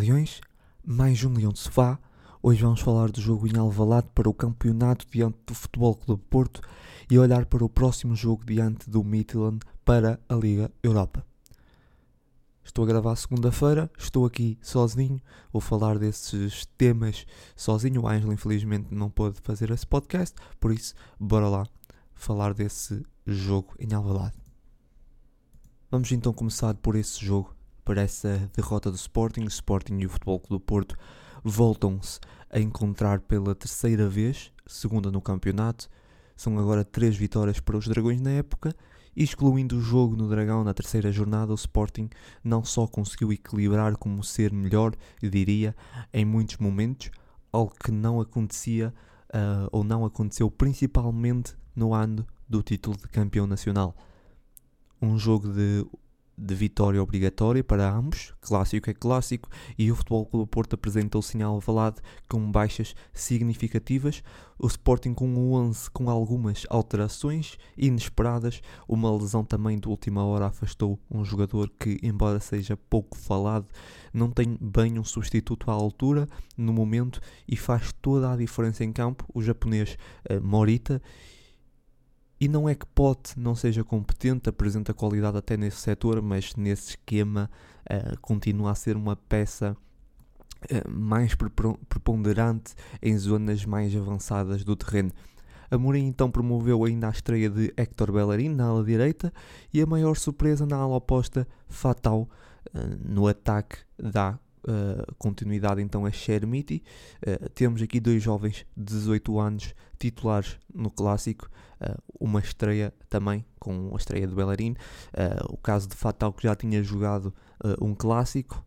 Leões, mais um Leão de Sofá. Hoje vamos falar do jogo em Alvalade para o campeonato diante do Futebol Clube Porto e olhar para o próximo jogo diante do Midland para a Liga Europa. Estou a gravar segunda-feira, estou aqui sozinho, vou falar desses temas sozinho. O Ângelo infelizmente não pôde fazer esse podcast, por isso bora lá falar desse jogo em Alvalade. Vamos então começar por esse jogo para essa derrota do Sporting. O Sporting e o Futebol Clube do Porto voltam-se a encontrar pela terceira vez, segunda no campeonato. São agora três vitórias para os Dragões na época. Excluindo o jogo no Dragão na terceira jornada, o Sporting não só conseguiu equilibrar como ser melhor, diria, em muitos momentos, algo que não acontecia uh, ou não aconteceu principalmente no ano do título de campeão nacional. Um jogo de de vitória obrigatória para ambos, clássico é clássico, e o Futebol Clube Porto apresentou sinal Alvalade com baixas significativas, o Sporting com o 11 com algumas alterações inesperadas, uma lesão também de última hora afastou um jogador que, embora seja pouco falado, não tem bem um substituto à altura no momento e faz toda a diferença em campo, o japonês uh, Morita, e não é que Pote não seja competente, apresenta qualidade até nesse setor, mas nesse esquema uh, continua a ser uma peça uh, mais preponderante em zonas mais avançadas do terreno. Amorim então promoveu ainda a estreia de Héctor Bellerin na ala direita e a maior surpresa na ala oposta, Fatal, uh, no ataque dá uh, continuidade então a Shermiti. Uh, temos aqui dois jovens de 18 anos titulares no clássico, uh, uma estreia também com a estreia do Bellerin, o caso de Fatal que já tinha jogado um clássico,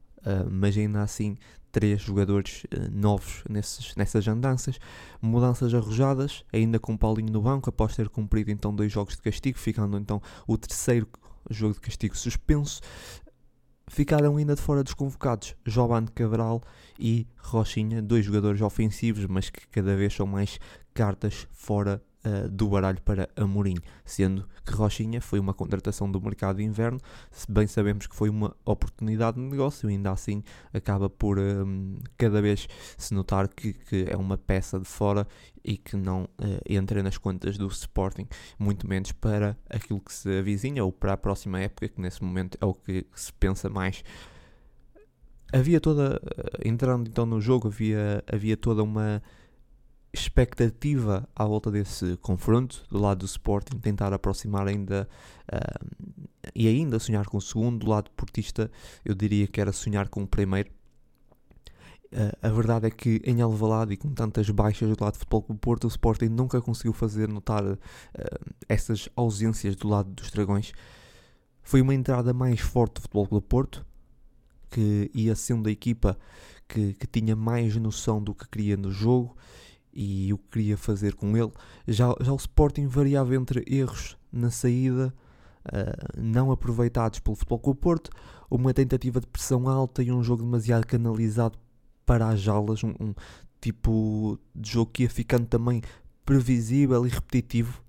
mas ainda assim três jogadores novos nesses, nessas andanças, mudanças arrojadas, ainda com Paulinho no banco, após ter cumprido então dois jogos de castigo, ficando então o terceiro jogo de castigo suspenso. Ficaram ainda de fora dos convocados Jovan Cabral e Rochinha, dois jogadores ofensivos, mas que cada vez são mais cartas fora uh, do baralho para Amorim, sendo que Rochinha foi uma contratação do mercado de inverno, se bem sabemos que foi uma oportunidade de negócio, ainda assim acaba por um, cada vez se notar que, que, é uma peça de fora e que não uh, entra nas contas do Sporting, muito menos para aquilo que se avizinha ou para a próxima época, que nesse momento é o que se pensa mais. Havia toda, eh, entrando então no jogo, havia, havia toda uma expectativa à volta desse confronto do lado do Sporting, tentar aproximar ainda uh, e ainda sonhar com o segundo, do lado portista eu diria que era sonhar com o primeiro. Uh, a verdade é que em Alvalade e com tantas baixas do lado do Futebol Clube Porto, o Sporting nunca conseguiu fazer notar uh, essas ausências do lado dos Dragões. Foi uma entrada mais forte do Futebol Clube Porto, que ia sendo a equipa que, que tinha mais noção do que queria no jogo e o que queria fazer com ele. Já, já o Sporting variava entre erros na saída, uh, não aproveitados pelo Futebol Clube Porto, uma tentativa de pressão alta e um jogo demasiado canalizado para as jalas, um, um tipo de jogo que ia ficando também previsível e repetitivo.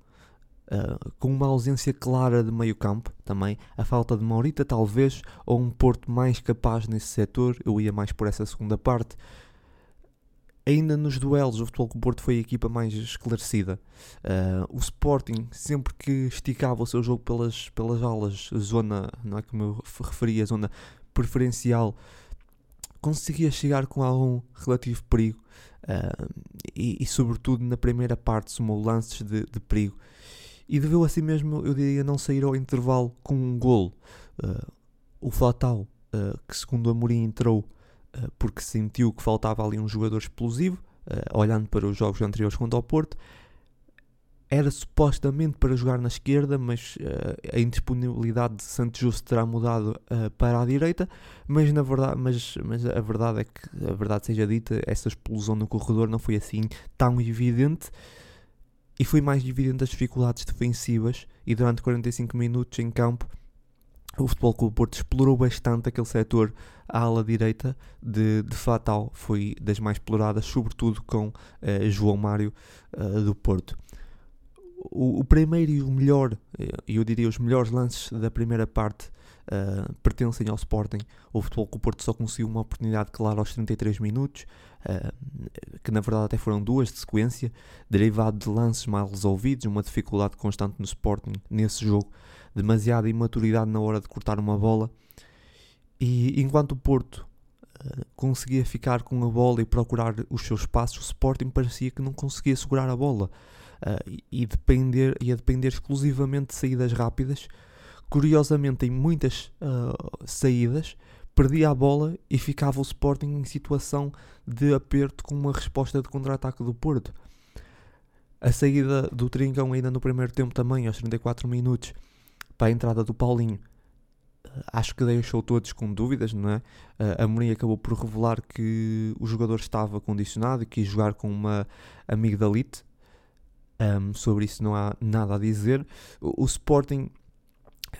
Uh, com uma ausência clara de meio campo também, a falta de Maurita talvez, ou um Porto mais capaz nesse setor, eu ia mais por essa segunda parte, Ainda nos duelos, o Futebol Clube Porto foi a equipa mais esclarecida. Uh, o Sporting, sempre que esticava o seu jogo pelas, pelas alas, zona, não é como eu referia, zona preferencial, conseguia chegar com algum relativo perigo uh, e, e, sobretudo, na primeira parte, somou lances de, de, perigo. E deveu assim mesmo, eu diria, não sair ao intervalo com um golo. Uh, o Fatal, que segundo Amorim entrou porque sentiu que faltava ali um jogador explosivo, uh, olhando para os jogos anteriores contra o Porto. Era supostamente para jogar na esquerda, mas uh, a indisponibilidade de Santos Justo terá mudado para a direita. Mas, na verdade, mas, mas a verdade é que, a verdade seja dita, essa explosão no corredor não foi assim tão evidente e foi mais evidente as dificuldades defensivas. E durante 45 minutos em campo, o Futebol Clube Porto explorou bastante aquele setor à ala direita de, de Fatal, foi das mais exploradas, sobretudo com uh, João Mário uh, do Porto. o, o, primeiro e o melhor, eu diria os melhores lances da primeira parte pertencem ao Sporting. O Futebol o Porto só conseguiu uma oportunidade clara aos 33 minutos, que na verdade até foram duas de sequência, derivado de lances mal resolvidos, uma dificuldade constante no Sporting nesse jogo, demasiada imaturidade na hora de cortar uma bola. E enquanto o Porto uh, conseguia ficar com a bola e procurar os seus passos, o Sporting parecia que não conseguia segurar a bola. Uh, e, depender, ia depender exclusivamente de saídas rápidas, Curiosamente, em muitas uh, saídas, perdia a bola e ficava o Sporting em situação de aperto com uma resposta de contra-ataque do Porto. A saída do Trincão ainda no primeiro tempo também, aos 34 minutos, para a entrada do Paulinho, ah, acho que deixou todos com dúvidas, não é? Uh, a Mourinho acabou por revelar que o jogador estava condicionado e quis jogar com uma amigdalite. Um, sobre isso não há nada a dizer. O, o Sporting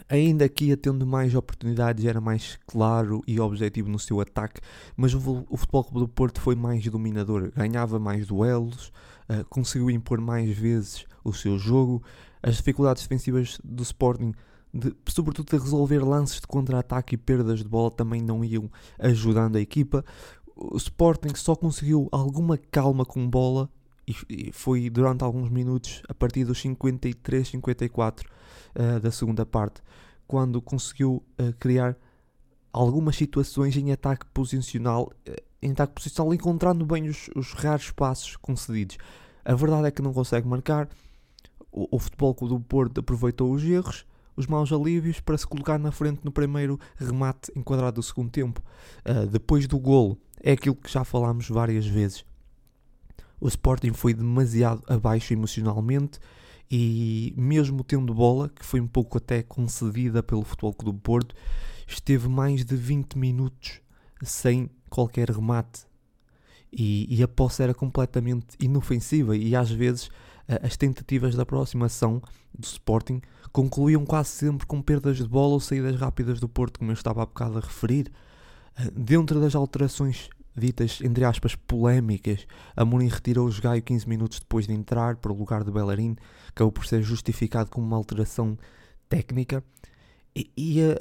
ainda ia tendo mais oportunidades, era mais claro e objetivo no seu ataque, mas o, o Futebol Clube do Porto foi mais dominador, ganhava mais duelos, uh, conseguiu impor mais vezes o seu jogo, as dificuldades defensivas do Sporting, de, sobretudo de resolver lances de contra-ataque e perdas de bola, também não iam ajudando a equipa. O Sporting só conseguiu alguma calma com bola e, foi durante alguns minutos, a partir dos 53, 54 uh, da segunda parte, quando conseguiu uh, criar algumas situações em ataque posicional, uh, em ataque posicional, encontrando bem os, os, raros passos concedidos. A verdade é que não consegue marcar. O, o Futebol do Porto aproveitou os erros, os maus alívios para se colocar na frente no primeiro remate enquadrado do segundo tempo. Uh, depois do golo, é aquilo que já falámos várias vezes o Sporting foi demasiado abaixo emocionalmente e mesmo tendo bola, que foi um pouco até concedida pelo Futebol Clube do Porto, esteve mais de 20 minutos sem qualquer remate. E, e a posse era completamente inofensiva e às vezes as tentativas de aproximação do Sporting concluíam quase sempre com perdas de bola ou saídas rápidas do Porto, como eu estava há bocado a referir. Dentro das alterações ditas, entre aspas, polémicas, Amorim retirou o Gaio 15 minutos depois de entrar para o lugar de Bellerin, acabou por ser justificado como uma alteração técnica. E, e a,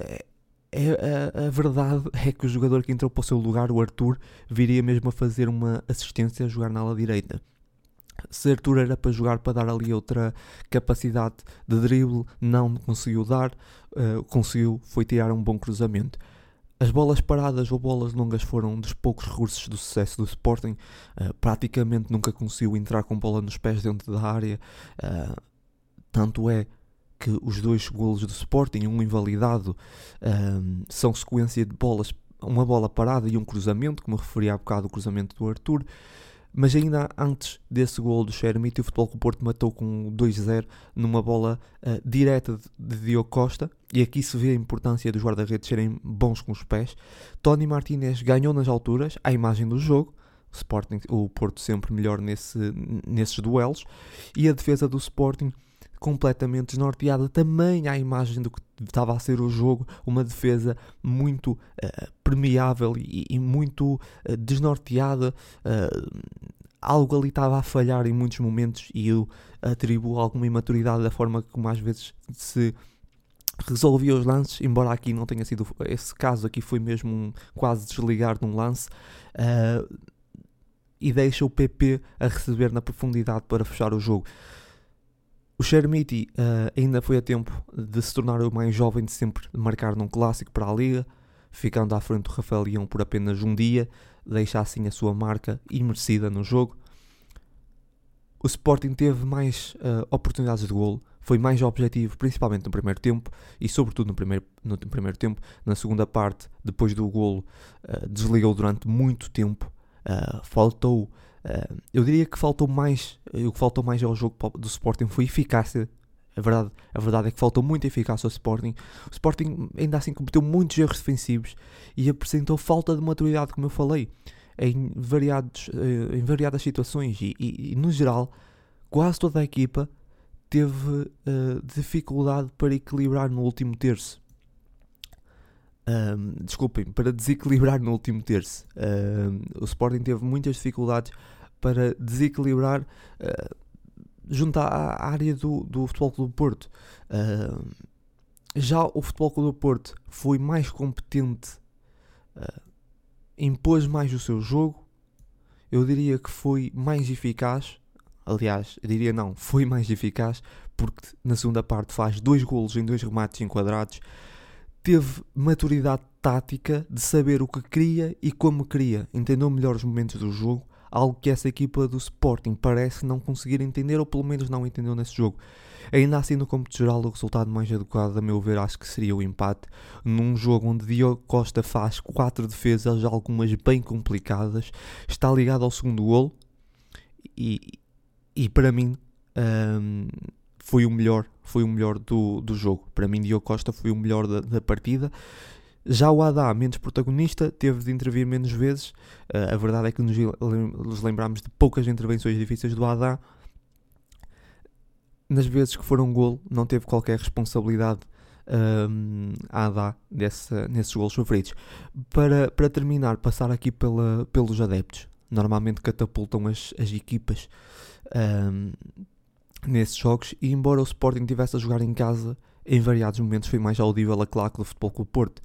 a, a, a, verdade é que o jogador que entrou para o seu lugar, o Arthur, viria mesmo a fazer uma assistência a jogar na ala direita. Se Arthur era para jogar para dar ali outra capacidade de drible, não conseguiu dar, uh, conseguiu, foi tirar um bom cruzamento. As bolas paradas ou bolas longas foram um dos poucos recursos do sucesso do Sporting. Uh, praticamente nunca conseguiu entrar com bola nos pés dentro da área. Uh, tanto é que os dois golos do Sporting, um invalidado, uh, são sequência de bolas, uma bola parada e um cruzamento, como referi há bocado o cruzamento do Arthur. Mas ainda antes desse gol do Xermite, o Futebol Clube Porto matou com 2-0 numa bola uh, direta de, Diogo Costa. E aqui se vê a importância dos guarda-redes serem bons com os pés. Tony Martinez ganhou nas alturas, à imagem do jogo. O, Sporting, o Porto sempre melhor nesse, nesses duelos. E a defesa do Sporting completamente desnorteada também à imagem do que estava a ser o jogo, uma defesa muito uh, permeável e, e muito uh, desnorteada. Uh, algo ali estava a falhar em muitos momentos e eu atribuo alguma imaturidade da forma como às vezes se resolvia os lances, embora aqui não tenha sido esse caso, aqui foi mesmo um, quase desligar de um lance. e deixa o PP a receber na profundidade para fechar o jogo. O Chermiti uh, ainda foi a tempo de se tornar o mais jovem de sempre de marcar num clássico para a Liga, ficando à frente do Rafael Leão por apenas um dia, deixa assim a sua marca imerecida no jogo. O Sporting teve mais uh, oportunidades de golo, foi mais objetivo, principalmente no primeiro tempo e, sobretudo, no primeiro, no primeiro tempo. Na segunda parte, depois do golo, uh, desligou durante muito tempo, faltou Uh, eu diria que faltou mais, o que faltou mais ao jogo do Sporting foi eficácia. A verdade, a verdade é que faltou muita eficácia ao Sporting. O Sporting ainda assim cometeu muitos erros defensivos e apresentou falta de maturidade, como eu falei, em, variados, uh, em variadas situações. E, e, e, no geral, quase toda a equipa teve uh, dificuldade para equilibrar no último terço. Um, desculpem, para desequilibrar no último terço. Um, o Sporting teve muitas dificuldades para desequilibrar, uh, junto à, área do, do Futebol Clube do Porto. Uh, já o Futebol Clube do Porto foi mais competente, uh, impôs mais o seu jogo, eu diria que foi mais eficaz. Aliás, diria não, foi mais eficaz, porque na segunda parte faz dois golos em dois remates enquadrados. Teve maturidade tática de saber o que queria e como queria, entendeu melhor os momentos do jogo, algo que essa equipa do Sporting parece não conseguir entender, ou pelo menos não entendeu nesse jogo. Ainda assim, no cômputo geral, o resultado mais adequado, a meu ver, acho que seria o empate, num jogo onde Diogo Costa faz quatro defesas, algumas bem complicadas, está ligado ao segundo golo, e, e para mim um, foi o melhor, foi o melhor do, do jogo. Para mim, Diogo Costa foi o melhor da, da partida. Já o Adá, menos protagonista, teve de intervir menos vezes. Uh, a verdade é que nos, nos lembramos de poucas intervenções difíceis do Adá. Nas vezes que foram golo, não teve qualquer responsabilidade um, a Adá nesses golos sofridos. Para, para terminar, passar aqui pela, pelos adeptos. Normalmente catapultam as, as equipas um, nesses jogos. E embora o Sporting tivesse a jogar em casa, em variados momentos foi mais audível a claque do Futebol Clube Porto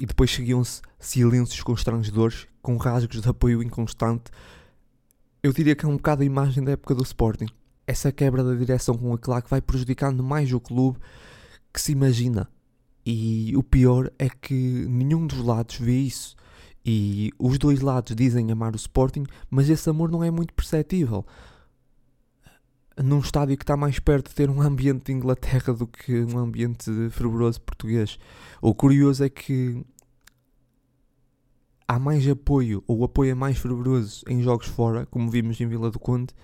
e depois seguiam-se silêncios constrangedores com rasgos de apoio inconstante. Eu diria que é um bocado a imagem da época do Sporting. Essa quebra da direção com a claque vai prejudicando mais o clube que se imagina. E o pior é que nenhum dos lados vê isso. E os dois lados dizem amar o Sporting, mas esse amor não é muito perceptível. Num estádio que está mais perto de ter um ambiente de Inglaterra do que um ambiente fervoroso português. O curioso é que há mais apoio, ou o apoio é mais fervoroso em jogos fora, como vimos em Vila do Conde,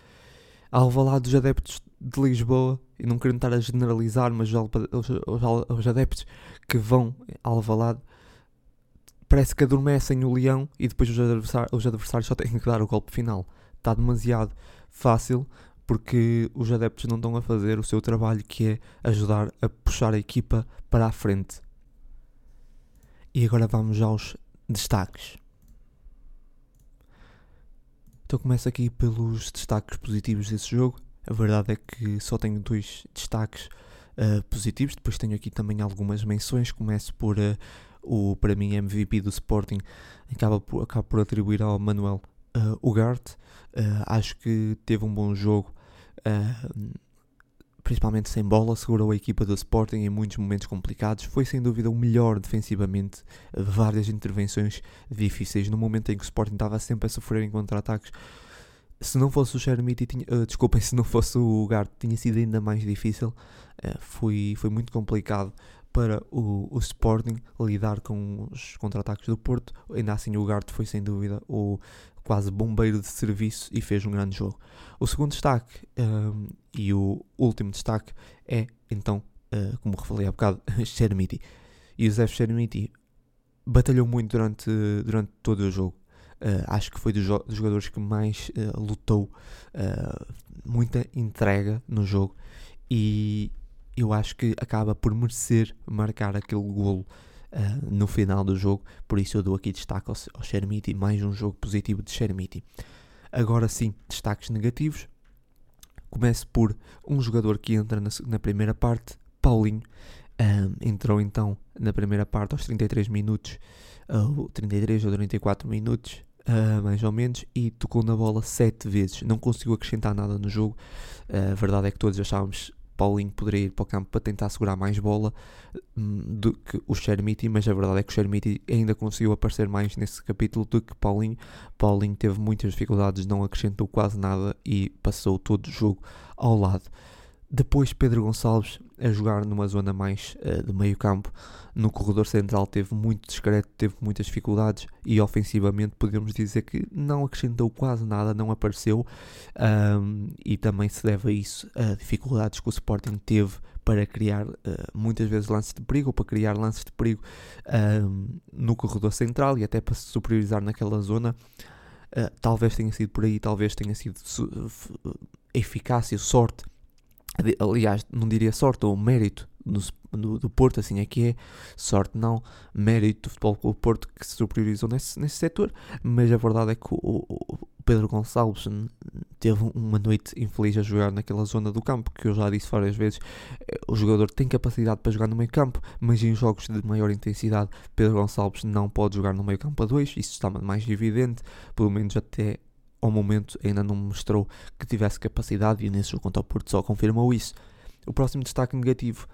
ao falar dos adeptos de Lisboa, e não querendo estar a generalizar, mas os, os, os adeptos que vão ao Alvalade parece que adormecem o leão e depois os adversários, os adversários só têm que dar o golpe final. Está demasiado fácil porque os adeptos não estão a fazer o seu trabalho que é ajudar a puxar a equipa para a frente. E agora vamos aos destaques. Então começo aqui pelos destaques positivos desse jogo. A verdade é que só tenho dois destaques uh, positivos. Depois tenho aqui também algumas menções. Começo por uh, o, para mim, MVP do Sporting. Acaba por, acaba por atribuir ao Manuel uh, Ugarte. Uh, acho que teve um bom jogo principalmente sem bola, segurou a equipa do Sporting em muitos momentos complicados. Foi sem dúvida o melhor defensivamente, várias intervenções difíceis no momento em que o Sporting estava sempre a sofrer em contra-ataques. Se não fosse o Chermiti, uh, desculpem, se não fosse o Gart, tinha sido ainda mais difícil. Uh, foi, foi muito complicado para o, o Sporting lidar com os contra-ataques do Porto. Ainda assim, o Gart foi sem dúvida o quase bombeiro de serviço e fez um grande jogo. O segundo destaque um, e o último destaque é, então, uh, como revelei há bocado, Chermiti. E o Zé Chermiti batalhou muito durante, durante todo o jogo. Uh, acho que foi dos, dos jogadores que mais uh, lutou, muita entrega no jogo e eu acho que acaba por merecer marcar aquele golo uh, no final do jogo, por isso eu dou aqui destaque ao, ao Chermiti, mais um jogo positivo de Chermiti. Agora sim, destaques negativos. Começo por um jogador que entra na, na primeira parte, Paulinho. Um, entrou então na primeira parte aos 33 minutos, uh, 33 ou 34 minutos, uh, mais ou menos, e tocou na bola 7 vezes. Não conseguiu acrescentar nada no jogo. Uh, a verdade é que todos achávamos Paulinho poderia ir para o campo para tentar segurar mais bola hum, do que o Chermiti, mas a verdade é que o Chermiti ainda conseguiu aparecer mais nesse capítulo do que Paulinho. Paulinho teve muitas dificuldades, não acrescentou quase nada e passou todo o jogo ao lado. Depois Pedro Gonçalves a jogar numa zona mais uh, de meio campo. No corredor central teve muito discreto, teve muitas dificuldades e ofensivamente podemos dizer que não acrescentou quase nada, não apareceu um, e também se deve a isso a dificuldades que o Sporting teve para criar uh, muitas vezes lances de perigo ou para criar lances de perigo um, no corredor central e até para se superiorizar naquela zona. Uh, talvez tenha sido por aí, talvez tenha sido eficácia, sorte aliás, não diria sorte ou mérito do, do, do, Porto, assim é que é, sorte não, mérito do Futebol Clube Porto que se superiorizou nesse, nesse setor, mas a verdade é que o, o Pedro Gonçalves teve uma noite infeliz a jogar naquela zona do campo, que eu já disse várias vezes, eh, o jogador tem capacidade para jogar no meio campo, mas em jogos de maior intensidade, Pedro Gonçalves não pode jogar no meio campo a dois, isso está mais evidente, pelo menos até ao momento ainda não mostrou que tivesse capacidade e nesse jogo contra o Porto só confirmou isso. O próximo destaque negativo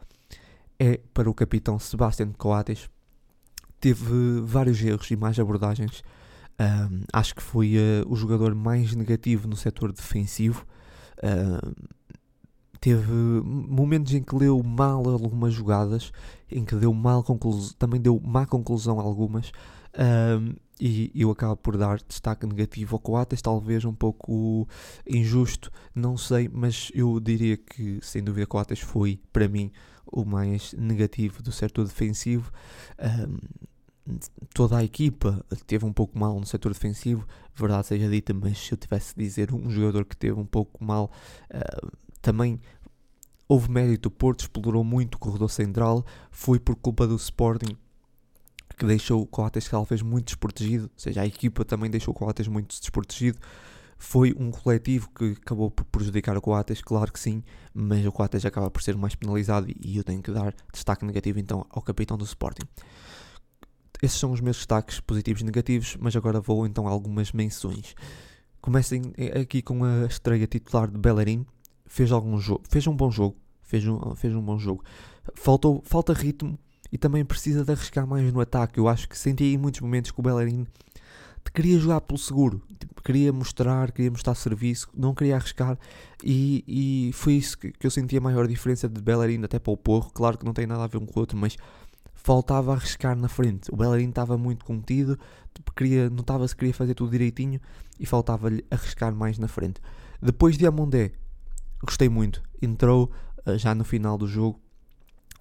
é para o capitão Sebastián Coates, teve vários erros e mais abordagens um, acho que foi uh, o jogador mais negativo no setor defensivo. Uh, teve momentos em que leu mal algumas jogadas, em que deu mal também deu má conclusão algumas. Um, e eu acabo por dar destaque negativo ao Coates, talvez um pouco injusto, não sei, mas eu diria que sem dúvida Coates foi para mim o mais negativo do setor defensivo. Um, toda a equipa teve um pouco mal no setor defensivo, verdade seja dita, mas se eu tivesse de dizer um jogador que teve um pouco mal, uh, também houve mérito. O Porto explorou muito o corredor central, foi por culpa do Sporting que deixou o Coates talvez muito desprotegido, ou seja, a equipa também deixou o Coates muito desprotegido. Foi um coletivo que acabou por prejudicar o Coates, claro que sim, mas o Coates acaba por ser mais penalizado e eu tenho que dar destaque negativo então ao capitão do Sporting. Esses são os meus destaques positivos e negativos, mas agora vou então a algumas menções. Comecem aqui com a estreia titular de Bellerin. Fez, algum jogo, fez um bom jogo. Fez um, fez um bom jogo. Faltou, falta ritmo e também precisa de arriscar mais no ataque. Eu acho que senti em muitos momentos que o Bellerin queria jogar pelo seguro, tipo, queria mostrar, queria mostrar serviço, não queria arriscar e, e foi isso que, que eu senti a maior diferença de Bellerin até para o Porro. Claro que não tem nada a ver um com o outro, mas faltava arriscar na frente. O Bellerin estava muito contido, tipo, queria, notava se queria fazer tudo direitinho e faltava-lhe arriscar mais na frente. Depois de Amondé, gostei muito. Entrou uh, já no final do jogo.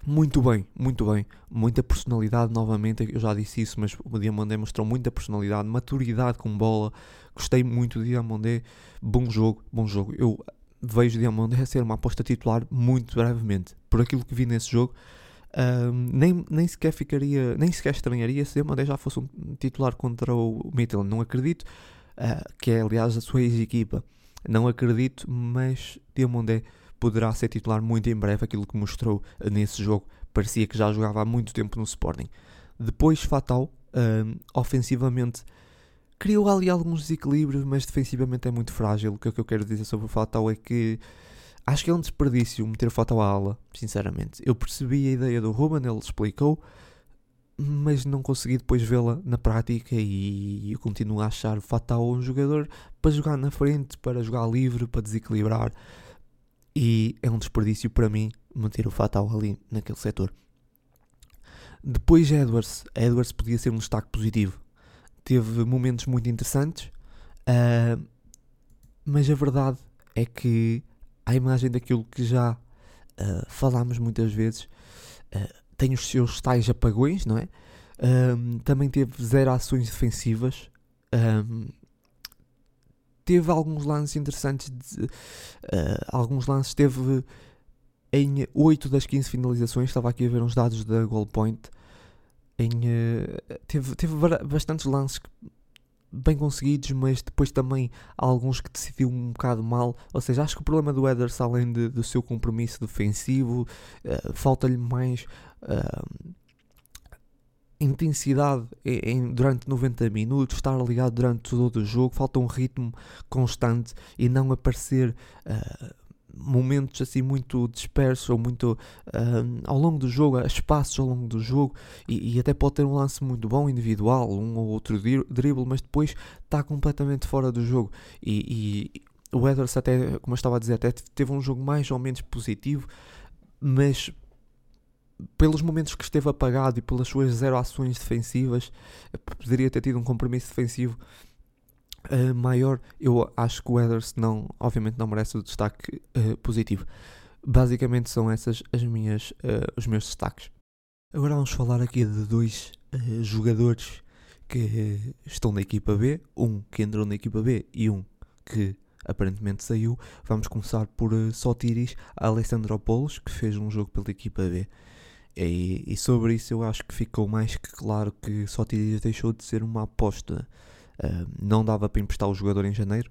Muito bem, muito bem. Muita personalidade novamente. Eu já disse isso, mas o Diamondé mostrou muita personalidade, maturidade com bola. Gostei muito do Diamondé. Bom jogo, bom jogo. Eu vejo o Diamondé ser uma aposta titular muito brevemente. Por aquilo que vi nesse jogo, nem, nem sequer ficaria, nem sequer estranharia se Diamandé já fosse um titular contra o Midland. Não acredito, uh, que é aliás a sua ex-equipa. Não acredito, mas Diamandé poderá ser titular muito em breve. Aquilo que mostrou nesse jogo parecia que já jogava há muito tempo no Sporting. Depois, Fatal, um, ofensivamente, criou ali alguns desequilíbrios, mas defensivamente é muito frágil. O que, é que eu quero dizer sobre o Fatal é que Acho que é um desperdício meter foto à aula, sinceramente. Eu percebi a ideia do Ruben, ele explicou, mas não consegui depois vê-la na prática e eu continuo a achar Fatal um jogador para jogar na frente, para jogar livre, para desequilibrar. E é um desperdício para mim manter o Fatal ali naquele setor. Depois Edwards. Edwards podia ser um destaque positivo. Teve momentos muito interessantes, uh, mas a verdade é que à imagem daquilo que já uh, falámos muitas vezes, uh, tem os seus tais apagões, não é? Também teve zero ações defensivas. Teve alguns lances interessantes. De, uh, alguns lances teve em 8 das 15 finalizações. Estava aqui a ver uns dados da Goal Point. Em, uh, teve, teve bastantes lances bem conseguidos, mas depois também há alguns que decidiu um bocado mal. Ou seja, acho que o problema do Ederson, além de, do seu compromisso defensivo, uh, falta-lhe mais uh, intensidade em, durante 90 minutos, estar ligado durante todo o jogo. Falta um ritmo constante e não aparecer. Uh, momentos assim muito dispersos ou muito uh, ao longo do jogo, espaços ao longo do jogo e, e, até pode ter um lance muito bom individual, um ou outro dribble, mas depois está completamente fora do jogo e, e o Edwards até, como eu estava a dizer, até teve um jogo mais ou menos positivo, mas pelos momentos que esteve apagado e pelas suas zero ações defensivas, poderia ter tido um compromisso defensivo uh, maior, eu acho que o Weathers não, obviamente não merece o destaque uh, positivo. Basicamente são essas as minhas, uh, os meus destaques. Agora vamos falar aqui de dois jogadores que estão na equipa B, um que entrou na equipa B e um que aparentemente saiu. Vamos começar por uh, Sotiris Alessandropoulos, que fez um jogo pela equipa B. E, e, sobre isso eu acho que ficou mais que claro que Sotiris deixou de ser uma aposta Uh, não dava para emprestar o jogador em janeiro,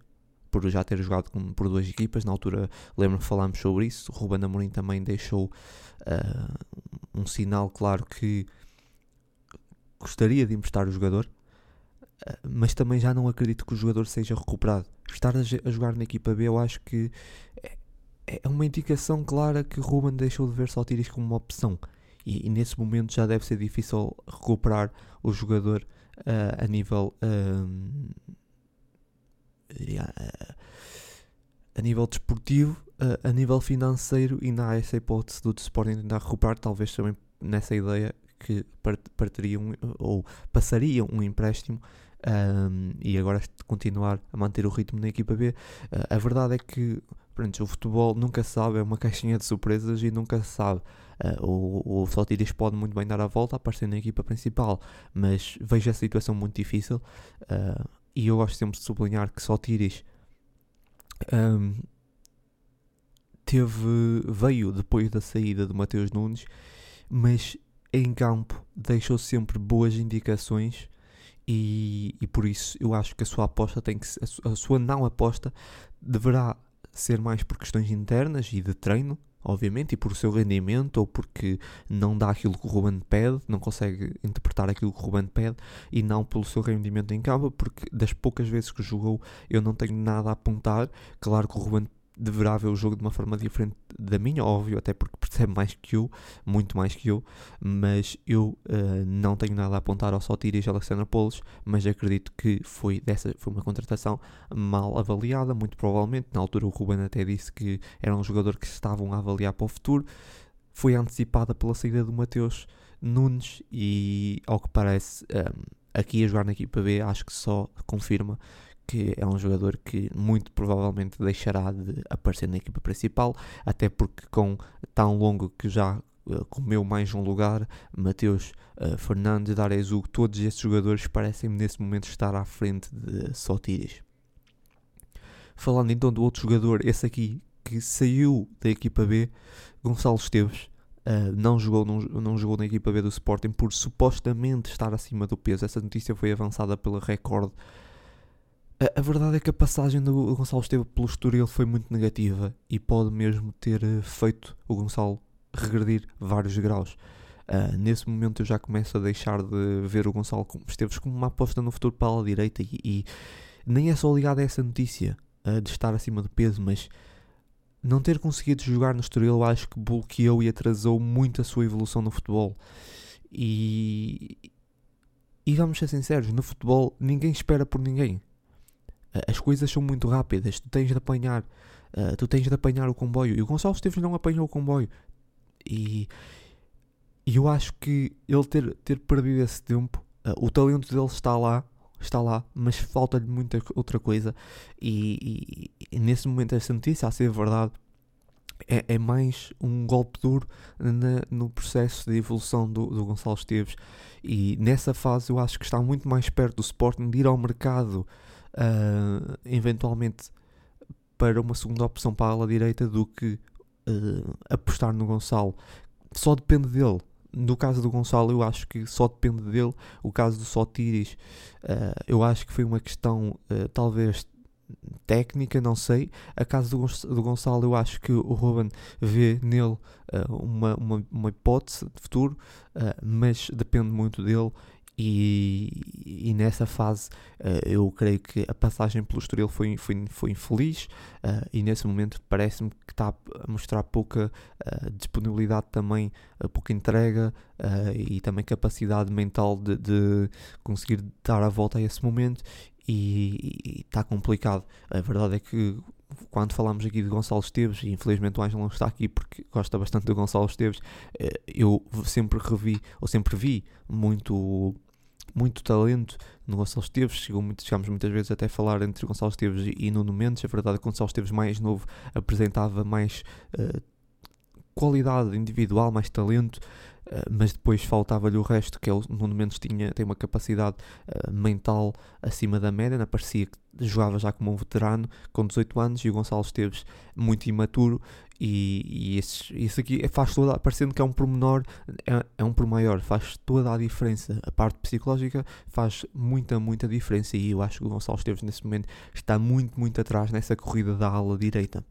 por já ter jogado com, por duas equipas. Na altura, lembro que falámos sobre isso. O Ruben Amorim também deixou uh, um sinal claro que gostaria de emprestar o jogador, uh, mas também já não acredito que o jogador seja recuperado. Estar a, a jogar na equipa B, eu acho que é, é uma indicação clara que Ruben deixou de ver Saltiris como uma opção. E, e, nesse momento já deve ser difícil recuperar o jogador uh, a nível a nível desportivo, a, a nível financeiro, ainda há essa hipótese do Sporting tentar recuperar, talvez também nessa ideia que partiria um, ou passaria um empréstimo um, e agora continuar a manter o ritmo na equipa B. Uh, a verdade é que pronto, o futebol nunca sabe, é uma caixinha de surpresas e nunca sabe. Uh, o, o Sotiris pode muito bem dar a volta, aparecer na equipa principal, mas vejo a situação muito difícil. Uh, e eu gosto sempre de sublinhar que Sotiris um, teve, veio depois da saída de Mateus Nunes, mas em campo deixou sempre boas indicações e, e por isso eu acho que a sua aposta tem que a sua não aposta deverá ser mais por questões internas e de treino obviamente, e por seu rendimento, ou porque não dá aquilo que o Ruben pede, não consegue interpretar aquilo que o Ruben pede, e não pelo seu rendimento em campo, porque das poucas vezes que jogou eu não tenho nada a apontar. Claro que o Ruben deverá ver o jogo de uma forma diferente da minha, óbvio, até porque percebe mais que eu, muito mais que eu, mas eu uh, não tenho nada a apontar ao Sotiris e Alexandre Polos, mas acredito que foi, dessa, foi uma contratação mal avaliada, muito provavelmente. Na altura o Ruben até disse que era um jogador que estavam a avaliar para o futuro. Foi antecipada pela saída do Mateus Nunes e, ao que parece, um, eh, aqui a jogar na equipa B, acho que só confirma que é um jogador que muito provavelmente deixará de aparecer na equipa principal, até porque com tão longo que já uh, comeu mais um lugar, Mateus uh, Fernandes, Darezu, todos esses jogadores parecem nesse momento estar à frente de Sotiris. Falando então do outro jogador, esse aqui que saiu da equipa B, Gonçalo Esteves, Uh, não, jogou, não, não jogou na equipa B do Sporting por supostamente estar acima do peso. Essa notícia foi avançada pela Record a, a, verdade é que a passagem do Gonçalo Esteve pelo Estoril foi muito negativa e pode mesmo ter uh, feito o Gonçalo regredir vários graus. Uh, nesse momento eu já começo a deixar de ver o Gonçalo Esteves como uma aposta no futuro para a direita e, e nem é só ligado a essa notícia uh, de estar acima do peso, mas não ter conseguido jogar no Estoril acho que bloqueou e atrasou muito a sua evolução no futebol. E, e vamos ser sinceros, no futebol ninguém espera por ninguém as coisas são muito rápidas, tu tens de apanhar, uh, tu tens de apanhar o comboio. E o Gonçalo Esteves não apanhou o comboio. E, e eu acho que ele ter, ter perdido esse tempo, uh, o talento dele está lá, está lá, mas falta-lhe muita outra coisa. E, e, e, nesse momento, essa notícia, a ser verdade, é, é mais um golpe duro na, no processo de evolução do, do Gonçalo Esteves. E nessa fase, eu acho que está muito mais perto do Sporting de ir ao mercado uh, eventualmente para uma segunda opção para a ala direita do que uh, apostar no Gonçalo. Só depende dele. No caso do Gonçalo, eu acho que só depende dele. O caso do Sotiris, uh, eu acho que foi uma questão talvez técnica, não sei. A caso do, do Gonçalo, eu acho que o Ruben vê nele uh, uma, uma, uma, hipótese de futuro, uh, mas depende muito dele e, e, nessa fase uh, eu creio que a passagem pelo Estoril foi, foi, foi infeliz uh, e nesse momento parece-me que está a mostrar pouca uh, disponibilidade também, pouca entrega e também capacidade mental de, de, conseguir dar a volta a esse momento e está complicado. A verdade é que quando falamos aqui de Gonçalo Esteves, e infelizmente o Ângelo não está aqui porque gosta bastante do Gonçalo Esteves, eu sempre revi, ou sempre vi muito muito talento no Gonçalo Esteves, chegou muito, chegámos muitas vezes até a falar entre Gonçalo Esteves e, Nuno Mendes, a verdade é que Gonçalo Esteves mais novo apresentava mais uh, qualidade individual, mais talento, uh, mas depois faltava-lhe o resto, que é o Nuno Mendes tinha, tem uma capacidade uh, mental acima da média, né? parecia que jogava já como um veterano, com 18 anos, e o Gonçalo Esteves muito imaturo, e, e isso aqui faz toda, parecendo que é um pormenor, é, é um por maior, faz toda a diferença. A parte psicológica faz muita, muita diferença. E eu acho que o Gonçalo Esteves nesse momento está muito, muito atrás nessa corrida da ala direita.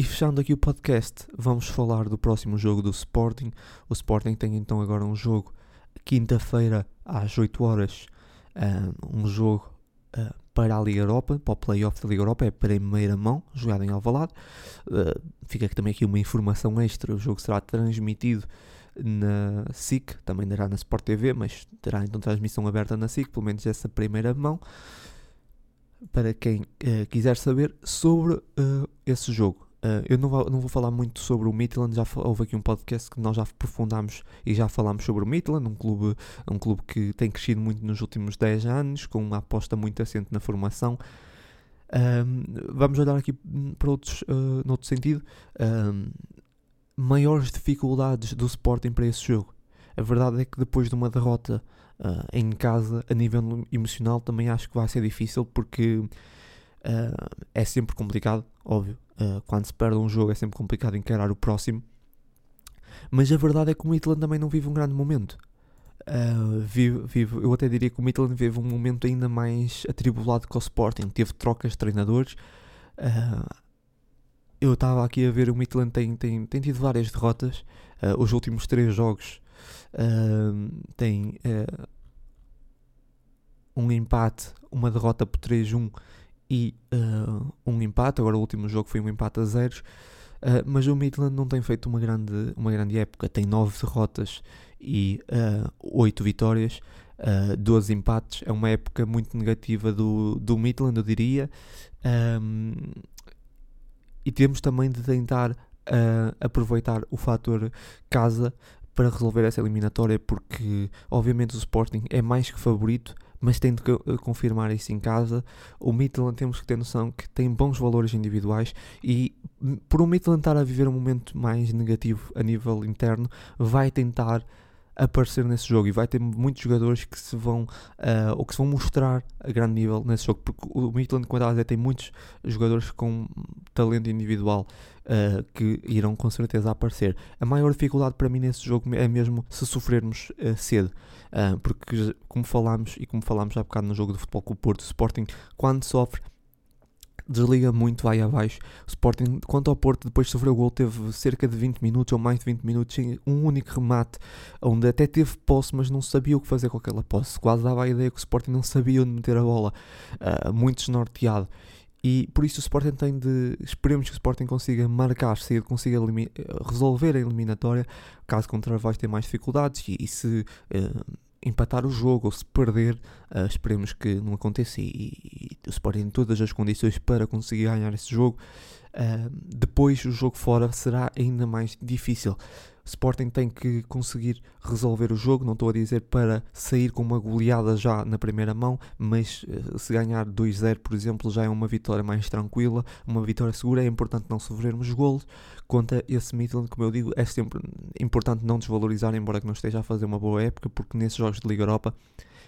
E fechando aqui o podcast, vamos falar do próximo jogo do Sporting. O Sporting tem então agora um jogo quinta-feira às 8 horas, um jogo uh, para a Liga Europa, para o playoff da Liga Europa, é primeira mão, jogado em Alvalade. Uh, fica também aqui uma informação extra, o jogo será transmitido na SIC, também dará na Sport TV, mas terá então transmissão aberta na SIC, pelo menos essa primeira mão, para quem quiser saber sobre esse jogo. Uh, eu não vou, não vou falar muito sobre o Midland, já houve aqui um podcast que nós já aprofundámos e já falámos sobre o Midland, um clube, um clube que tem crescido muito nos últimos 10 anos, com uma aposta muito assente na formação. Um, vamos olhar aqui para outros, uh, noutro sentido, um, maiores dificuldades do Sporting para esse jogo. A verdade é que depois de uma derrota uh, em casa, a nível emocional, também acho que vai ser difícil porque é sempre complicado, óbvio Uh, quando se perde um jogo é sempre complicado encarar o próximo. Mas a verdade é que o Midland também não vive um grande momento. Uh, vive, vive, eu até diria que o Midland vive um momento ainda mais atribulado que o Sporting. Teve trocas de treinadores. Uh, eu estava aqui a ver o Midland tem, tem, tem tido várias derrotas. Uh, os últimos três jogos tem um empate, uma derrota por 3-1 e uh, um empate. Agora o último jogo foi um empate a zeros. Uh, mas o Midland não tem feito uma grande, uma grande época. Tem 9 derrotas e uh, 8 vitórias, uh, 12 empates. É uma época muito negativa do, do Midland, eu diria. Um, e temos também de tentar uh, aproveitar o fator casa para resolver essa eliminatória, porque obviamente o Sporting é mais que favorito mas tem de confirmar isso em casa. O Midland temos que ter noção que tem bons valores individuais e hum, por o Midland estar a viver um momento mais negativo a nível interno, vai tentar aparecer nesse jogo e vai ter muitos jogadores que se vão uh, ou que se vão mostrar a grande nível nesse jogo porque o Midland, como eu tem muitos jogadores com talento individual uh, que irão com certeza aparecer. A maior dificuldade para mim nesse jogo é mesmo se sofrermos uh, cedo, uh, porque como falámos e como falámos há bocado no jogo do Futebol com o Porto, o Sporting quando sofre desliga muito, vai abaixo. O Sporting, quanto ao Porto, depois de sofrer o gol, teve cerca de 20 minutos ou mais de 20 minutos sem um único remate, onde até teve posse, mas não sabia o que fazer com aquela posse. Quase dava a ideia que o Sporting não sabia onde meter a bola, uh, muito desnorteado. E por isso o Sporting tem de. Esperemos que o Sporting consiga marcar se consiga resolver a eliminatória. Caso contrário, vai ter mais dificuldades. E, e se uh, empatar o jogo ou se perder, uh, esperemos que não aconteça. E, e, o Sporting tem todas as condições para conseguir ganhar esse jogo. Uh, depois, o jogo fora será ainda mais difícil. Sporting tem que conseguir resolver o jogo, não estou a dizer para sair com uma goleada já na primeira mão, mas uh, se ganhar 2-0, por exemplo, já é uma vitória mais tranquila, uma vitória segura. É importante não sofrermos golos. Contra esse Midland, como eu digo, é sempre importante não desvalorizar, embora que não esteja a fazer uma boa época, porque nesses jogos de Liga Europa,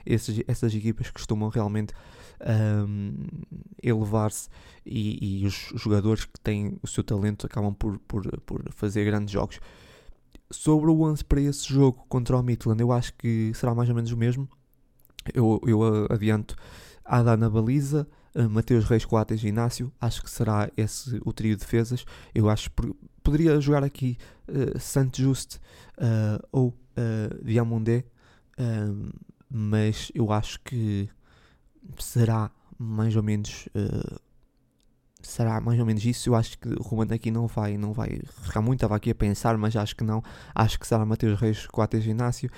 esses, essas equipas costumam realmente um, elevar-se e, e, os jogadores que têm o seu talento acabam por, por, por fazer grandes jogos. Sobre o 11 para esse jogo contra o Midland, eu acho que será mais ou menos o mesmo. Eu, eu adianto Ada na baliza, uh, Mateus Reis, Coates e Inácio. Acho que será esse o trio de defesas. Eu acho que poderia jogar aqui uh, Santos Just uh, ou uh, Diamondé, uh, mas eu acho que será mais ou menos será mais ou menos isso. Eu acho que o Ruben aqui não vai, não vai ficar muito. Estava aqui a pensar, mas acho que não. Acho que será Mateus Reis, Coates Inácio.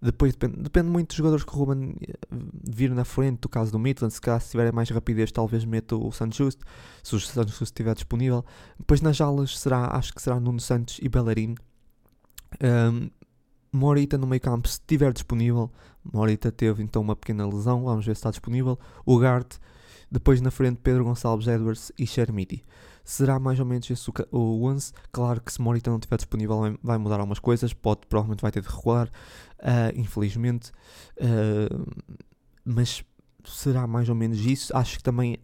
Depois depende, depende muito dos jogadores que o Ruben eh, vir na frente, do caso do Midland. Se calhar se tiver mais rapidez, talvez meta o Santos Just, se o Santos Just estiver disponível. Depois nas alas será, acho que será Nuno Santos e Bellerin. Um, Morita no meio campo, se estiver disponível. Morita teve então uma pequena lesão, vamos ver se está disponível. O Gart depois na frente Pedro Gonçalves Edwards e Chermiti. será mais ou menos esse o, o 11. Claro que se Morita não estiver disponível vai mudar algumas coisas, pode, provavelmente vai ter de recuar, uh, infelizmente, uh, mas será mais ou menos isso. Acho que também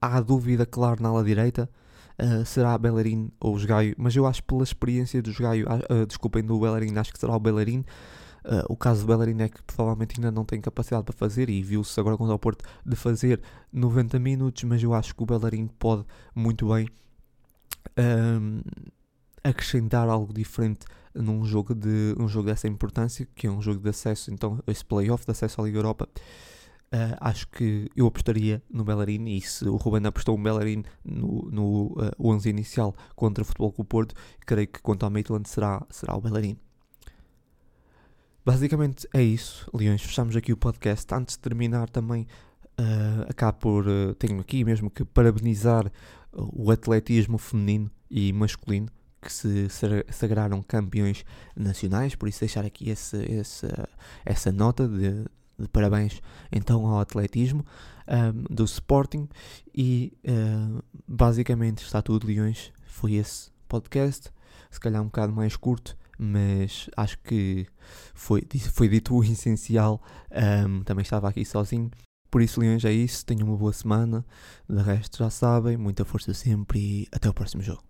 há dúvida, claro, na ala direita. Uh, será Bellerin ou os Gaio, mas eu acho pela experiência dos Gaio, uh, desculpem, do Bellerin, acho que será o Bellerin. Uh, o caso do Bellerin é que provavelmente ainda não tem capacidade para fazer e viu-se agora contra o Porto de fazer 90 minutos, mas eu acho que o Bellerin pode muito bem um, acrescentar algo diferente num jogo, de, um jogo dessa importância, que é um jogo de acesso, então esse playoff de acesso à Liga Europa. Uh, acho que eu apostaria no Bellerin e se o Ruben apostou um Bellerin no, no uh, 11 inicial contra o Futebol Clube Porto, creio que quanto ao Maitland será, será o Bellerin. Basicamente é isso, Leões. Fechamos aqui o podcast. Antes de terminar, também uh, acabo por. Uh, tenho aqui mesmo que parabenizar o atletismo feminino e masculino que se sagraram campeões nacionais. Por isso, deixar aqui esse, esse, essa nota de, de, parabéns então ao atletismo um, do Sporting. E uh, basicamente está tudo, Leões. Foi esse podcast. Se calhar um bocado mais curto mas acho que foi, foi dito o essencial. Um, também estava aqui sozinho. Por isso, Leões, é isso. Tenham uma boa semana. De resto, já sabem. Muita força sempre e até o próximo jogo.